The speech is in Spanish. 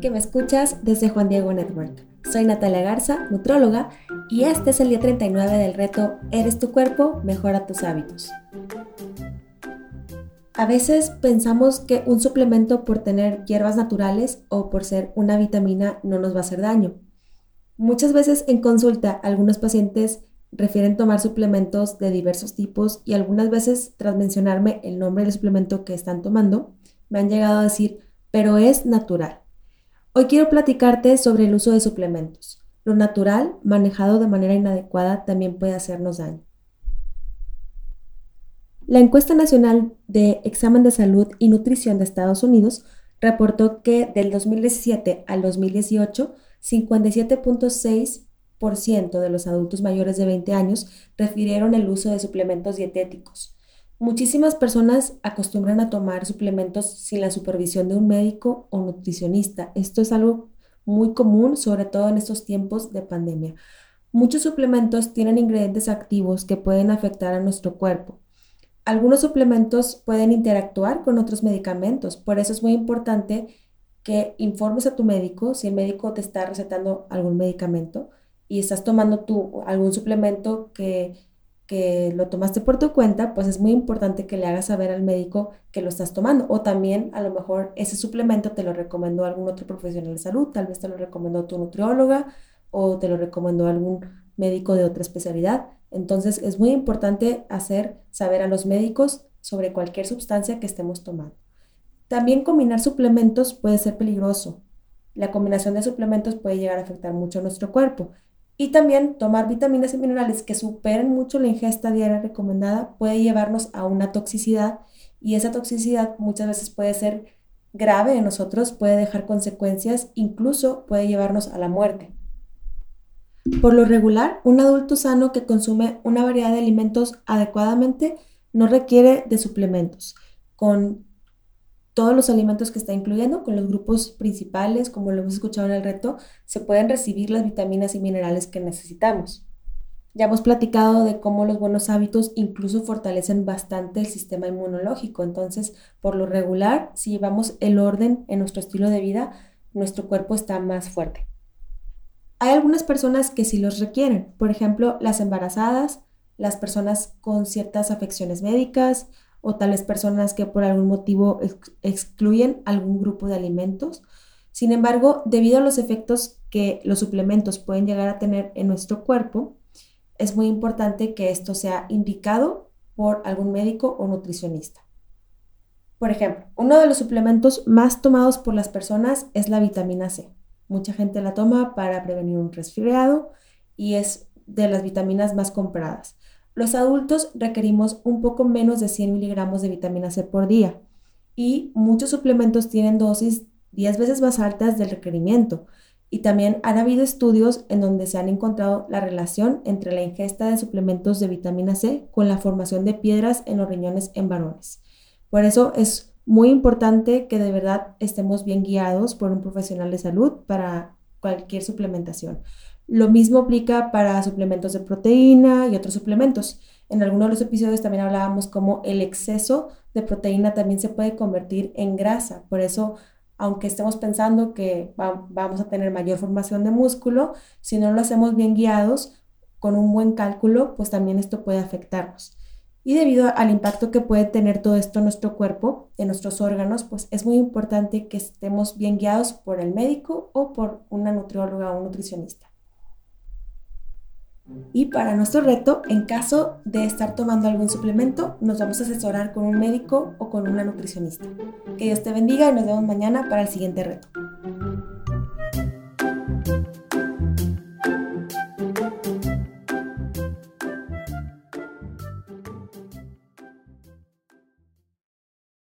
que me escuchas desde Juan Diego Network. Soy Natalia Garza, nutróloga, y este es el día 39 del reto Eres tu cuerpo, mejora tus hábitos. A veces pensamos que un suplemento por tener hierbas naturales o por ser una vitamina no nos va a hacer daño. Muchas veces en consulta algunos pacientes refieren tomar suplementos de diversos tipos y algunas veces tras mencionarme el nombre del suplemento que están tomando, me han llegado a decir, pero es natural. Hoy quiero platicarte sobre el uso de suplementos. Lo natural, manejado de manera inadecuada, también puede hacernos daño. La encuesta nacional de examen de salud y nutrición de Estados Unidos reportó que del 2017 al 2018, 57.6% de los adultos mayores de 20 años refirieron el uso de suplementos dietéticos. Muchísimas personas acostumbran a tomar suplementos sin la supervisión de un médico o nutricionista. Esto es algo muy común, sobre todo en estos tiempos de pandemia. Muchos suplementos tienen ingredientes activos que pueden afectar a nuestro cuerpo. Algunos suplementos pueden interactuar con otros medicamentos, por eso es muy importante que informes a tu médico si el médico te está recetando algún medicamento y estás tomando tú algún suplemento que que lo tomaste por tu cuenta, pues es muy importante que le hagas saber al médico que lo estás tomando. O también a lo mejor ese suplemento te lo recomendó algún otro profesional de salud, tal vez te lo recomendó tu nutrióloga o te lo recomendó algún médico de otra especialidad. Entonces es muy importante hacer saber a los médicos sobre cualquier sustancia que estemos tomando. También combinar suplementos puede ser peligroso. La combinación de suplementos puede llegar a afectar mucho a nuestro cuerpo. Y también tomar vitaminas y minerales que superen mucho la ingesta diaria recomendada puede llevarnos a una toxicidad y esa toxicidad muchas veces puede ser grave en nosotros, puede dejar consecuencias, incluso puede llevarnos a la muerte. Por lo regular, un adulto sano que consume una variedad de alimentos adecuadamente no requiere de suplementos. Con todos los alimentos que está incluyendo, con los grupos principales, como lo hemos escuchado en el reto, se pueden recibir las vitaminas y minerales que necesitamos. Ya hemos platicado de cómo los buenos hábitos incluso fortalecen bastante el sistema inmunológico. Entonces, por lo regular, si llevamos el orden en nuestro estilo de vida, nuestro cuerpo está más fuerte. Hay algunas personas que sí los requieren, por ejemplo, las embarazadas, las personas con ciertas afecciones médicas, o tales personas que por algún motivo excluyen algún grupo de alimentos. Sin embargo, debido a los efectos que los suplementos pueden llegar a tener en nuestro cuerpo, es muy importante que esto sea indicado por algún médico o nutricionista. Por ejemplo, uno de los suplementos más tomados por las personas es la vitamina C. Mucha gente la toma para prevenir un resfriado y es de las vitaminas más compradas. Los adultos requerimos un poco menos de 100 miligramos de vitamina C por día y muchos suplementos tienen dosis 10 veces más altas del requerimiento. Y también han habido estudios en donde se han encontrado la relación entre la ingesta de suplementos de vitamina C con la formación de piedras en los riñones en varones. Por eso es muy importante que de verdad estemos bien guiados por un profesional de salud para cualquier suplementación. Lo mismo aplica para suplementos de proteína y otros suplementos. En algunos de los episodios también hablábamos cómo el exceso de proteína también se puede convertir en grasa. Por eso, aunque estemos pensando que vamos a tener mayor formación de músculo, si no lo hacemos bien guiados, con un buen cálculo, pues también esto puede afectarnos. Y debido al impacto que puede tener todo esto en nuestro cuerpo, en nuestros órganos, pues es muy importante que estemos bien guiados por el médico o por una nutrióloga o un nutricionista. Y para nuestro reto, en caso de estar tomando algún suplemento, nos vamos a asesorar con un médico o con una nutricionista. Que Dios te bendiga y nos vemos mañana para el siguiente reto.